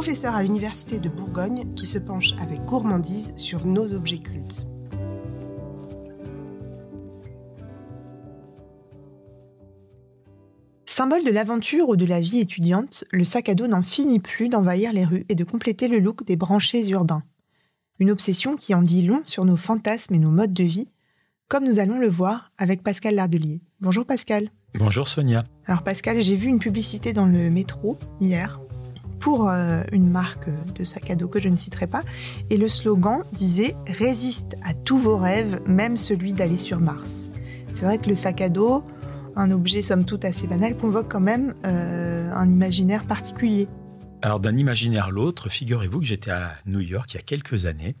professeur à l'Université de Bourgogne, qui se penche avec gourmandise sur nos objets cultes. Symbole de l'aventure ou de la vie étudiante, le sac à dos n'en finit plus d'envahir les rues et de compléter le look des branchés urbains. Une obsession qui en dit long sur nos fantasmes et nos modes de vie, comme nous allons le voir avec Pascal Lardelier. Bonjour Pascal. Bonjour Sonia. Alors Pascal, j'ai vu une publicité dans le métro hier pour euh, une marque de sac à dos que je ne citerai pas, et le slogan disait Résiste à tous vos rêves, même celui d'aller sur Mars. C'est vrai que le sac à dos, un objet somme toute assez banal, convoque quand même euh, un imaginaire particulier. Alors d'un imaginaire à l'autre, figurez-vous que j'étais à New York il y a quelques années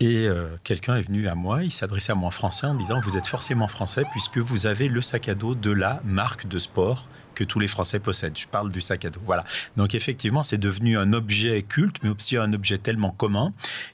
et euh, quelqu'un est venu à moi, il s'adressait à moi en français en disant Vous êtes forcément français puisque vous avez le sac à dos de la marque de sport tous les Français possèdent. Je parle du sac à dos. Voilà. Donc effectivement, c'est devenu un objet culte, mais aussi un objet tellement commun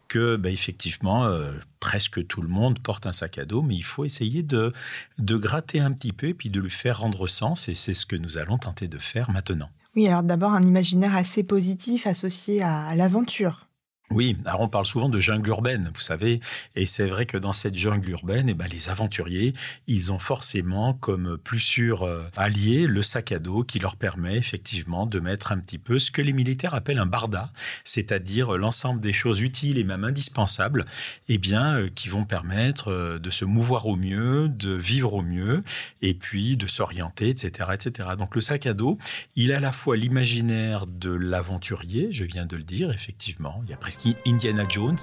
que, bah, effectivement, euh, presque tout le monde porte un sac à dos, mais il faut essayer de, de gratter un petit peu et puis de lui faire rendre sens, et c'est ce que nous allons tenter de faire maintenant. Oui, alors d'abord un imaginaire assez positif associé à l'aventure. Oui, alors on parle souvent de jungle urbaine, vous savez, et c'est vrai que dans cette jungle urbaine, eh ben, les aventuriers, ils ont forcément comme plus sûr euh, allié le sac à dos qui leur permet effectivement de mettre un petit peu ce que les militaires appellent un barda, c'est-à-dire l'ensemble des choses utiles et même indispensables, eh bien, euh, qui vont permettre euh, de se mouvoir au mieux, de vivre au mieux, et puis de s'orienter, etc., etc. Donc le sac à dos, il a à la fois l'imaginaire de l'aventurier, je viens de le dire, effectivement, il y a presque Indiana Jones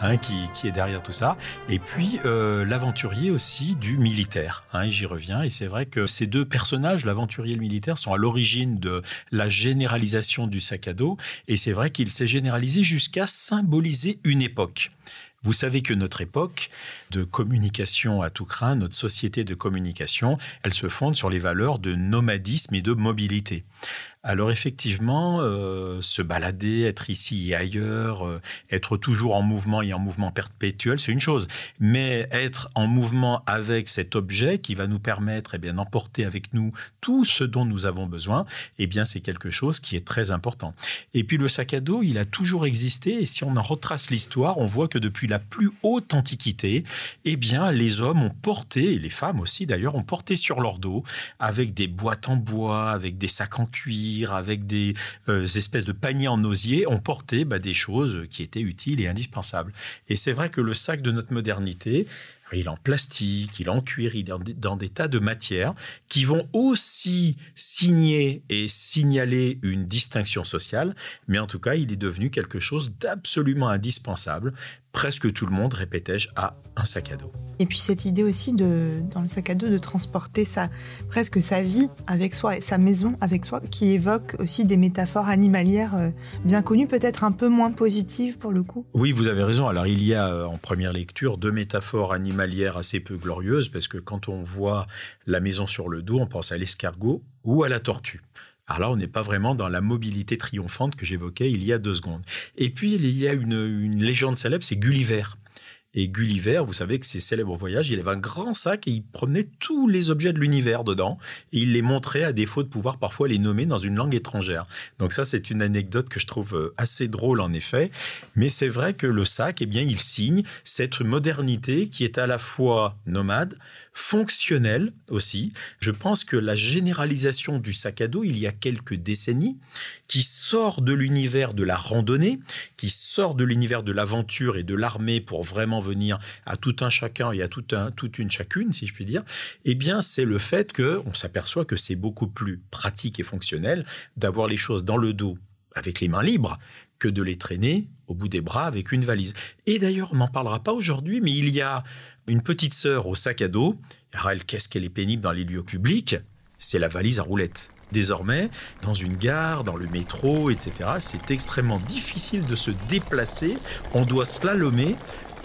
hein, qui, est derrière tout ça. Et puis euh, l'aventurier aussi du militaire. Hein, J'y reviens. Et c'est vrai que ces deux personnages, l'aventurier et le militaire, sont à l'origine de la généralisation du sac à dos. Et c'est vrai qu'il s'est généralisé jusqu'à symboliser une époque. Vous savez que notre époque de communication à tout craint, notre société de communication, elle se fonde sur les valeurs de nomadisme et de mobilité. Alors effectivement, euh, se balader, être ici et ailleurs, euh, être toujours en mouvement et en mouvement perpétuel, c'est une chose. Mais être en mouvement avec cet objet qui va nous permettre eh bien d'emporter avec nous tout ce dont nous avons besoin, eh bien c'est quelque chose qui est très important. Et puis le sac à dos, il a toujours existé et si on en retrace l'histoire, on voit que depuis la plus haute antiquité, eh bien les hommes ont porté et les femmes aussi d'ailleurs ont porté sur leur dos avec des boîtes en bois, avec des sacs en cuir avec des euh, espèces de paniers en osier, ont porté bah, des choses qui étaient utiles et indispensables. Et c'est vrai que le sac de notre modernité, il est en plastique, il est en cuir, il est dans des tas de matières qui vont aussi signer et signaler une distinction sociale, mais en tout cas, il est devenu quelque chose d'absolument indispensable presque tout le monde, répétais-je, a un sac à dos. Et puis cette idée aussi de, dans le sac à dos de transporter sa, presque sa vie avec soi et sa maison avec soi, qui évoque aussi des métaphores animalières euh, bien connues, peut-être un peu moins positives pour le coup. Oui, vous avez raison. Alors il y a euh, en première lecture deux métaphores animalières assez peu glorieuses, parce que quand on voit la maison sur le dos, on pense à l'escargot ou à la tortue. Alors là, on n'est pas vraiment dans la mobilité triomphante que j'évoquais il y a deux secondes. Et puis, il y a une, légende célèbre, c'est Gulliver. Et Gulliver, vous savez que ses célèbres voyages, il avait un grand sac et il promenait tous les objets de l'univers dedans et il les montrait à défaut de pouvoir parfois les nommer dans une langue étrangère. Donc ça, c'est une anecdote que je trouve euh, assez drôle en effet. Mais c'est vrai que le sac, eh bien, il signe cette modernité qui est à la fois nomade, fonctionnel aussi. Je pense que la généralisation du sac à dos il y a quelques décennies, qui sort de l'univers de la randonnée, qui sort de l'univers de l'aventure et de l'armée pour vraiment venir à tout un chacun et à tout un, toute une chacune, si je puis dire, eh bien, c'est le fait que on s'aperçoit que c'est beaucoup plus pratique et fonctionnel d'avoir les choses dans le dos avec les mains libres que de les traîner au bout des bras avec une valise. Et d'ailleurs, on n'en parlera pas aujourd'hui, mais il y a une petite sœur au sac à dos. qu'est-ce qu'elle est pénible dans les lieux publics? C'est la valise à roulettes. Désormais, dans une gare, dans le métro, etc., c'est extrêmement difficile de se déplacer. On doit slalomer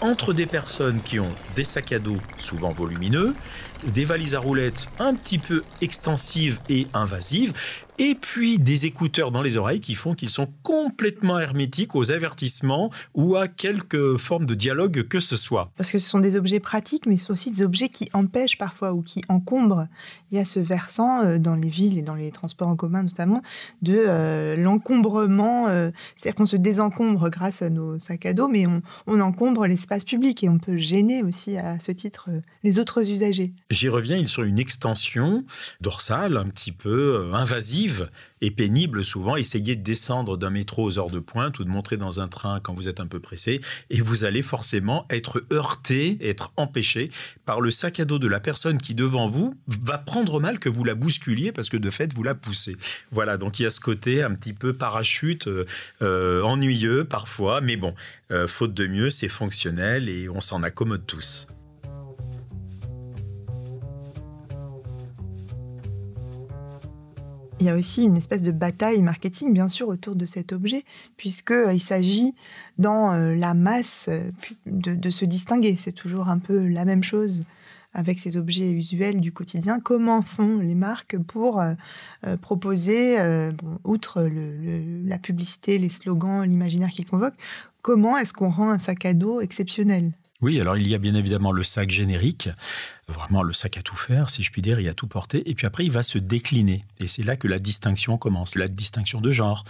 entre des personnes qui ont des sacs à dos souvent volumineux, des valises à roulettes un petit peu extensives et invasives, et puis des écouteurs dans les oreilles qui font qu'ils sont complètement hermétiques aux avertissements ou à quelque forme de dialogue que ce soit. Parce que ce sont des objets pratiques, mais ce sont aussi des objets qui empêchent parfois ou qui encombrent. Il y a ce versant euh, dans les villes et dans les transports en commun notamment de euh, l'encombrement, euh, c'est-à-dire qu'on se désencombre grâce à nos sacs à dos, mais on, on encombre l'espace public et on peut gêner aussi à ce titre les autres usagers. J'y reviens, ils sont une extension dorsale un petit peu invasive et pénible souvent. Essayez de descendre d'un métro aux heures de pointe ou de montrer dans un train quand vous êtes un peu pressé et vous allez forcément être heurté, être empêché par le sac à dos de la personne qui devant vous va prendre mal que vous la bousculiez parce que de fait vous la poussez. Voilà, donc il y a ce côté un petit peu parachute, euh, euh, ennuyeux parfois, mais bon, euh, faute de mieux, c'est fonctionnel et on s'en accommode tous. Il y a aussi une espèce de bataille marketing, bien sûr, autour de cet objet, puisqu'il euh, s'agit dans euh, la masse euh, de, se distinguer. C'est toujours un peu la même chose avec ces objets usuels du quotidien. Comment font les marques pour proposer, outre la publicité, les slogans, l'imaginaire qu'ils convoquent, comment est-ce qu'on rend un sac à dos exceptionnel? Oui, alors il y a bien évidemment le sac générique, vraiment le sac à tout faire, si je puis dire, il a tout porter. Et puis après, il va se décliner. Et c'est là que la distinction commence. La distinction de genre,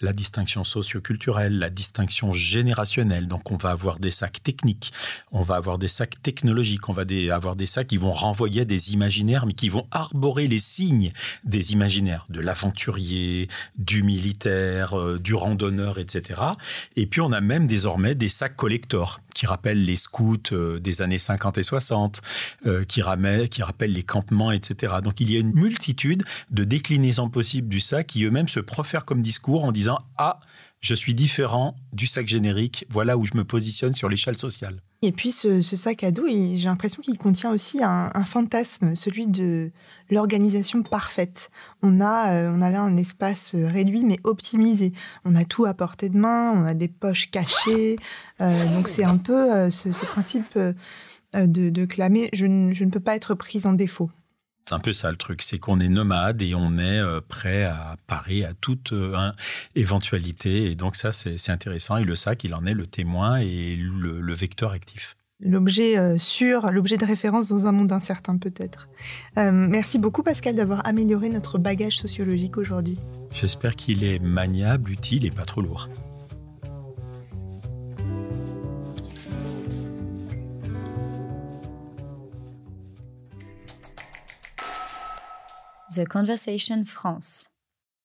la distinction socioculturelle, la distinction générationnelle. Donc on va avoir des sacs techniques, on va avoir des sacs technologiques, on va avoir des sacs qui vont renvoyer des imaginaires, mais qui vont arborer les signes des imaginaires, de l'aventurier, du militaire, euh, du randonneur, etc. Et puis on a même désormais des sacs collector qui rappellent les scouts euh, des années 50 et 60, euh, qui, rappellent, qui rappellent les campements, etc. Donc il y a une multitude de déclinaisons possibles du sac qui eux-mêmes se profèrent comme discours en disant Ah, je suis différent du sac générique, voilà où je me positionne sur l'échelle sociale. Et puis ce, sac à dos, j'ai l'impression qu'il contient aussi un, fantasme, celui de l'organisation parfaite. On a, euh, on a là un espace réduit mais optimisé. On a tout à portée de main, on a des poches cachées. Euh, donc c'est un peu euh, ce, principe de, clamer je, je ne peux pas être prise en défaut. C'est un peu ça le truc, c'est qu'on est nomade et on est euh, prêt à parer à toute euh, éventualité. Et donc ça, c'est intéressant. Et le sac, il en est le témoin et le, vecteur actif. L'objet euh, sûr, l'objet de référence dans un monde incertain peut-être. merci beaucoup Pascal d'avoir amélioré notre bagage sociologique aujourd'hui. J'espère qu'il est maniable, utile et pas trop lourd. The Conversation France.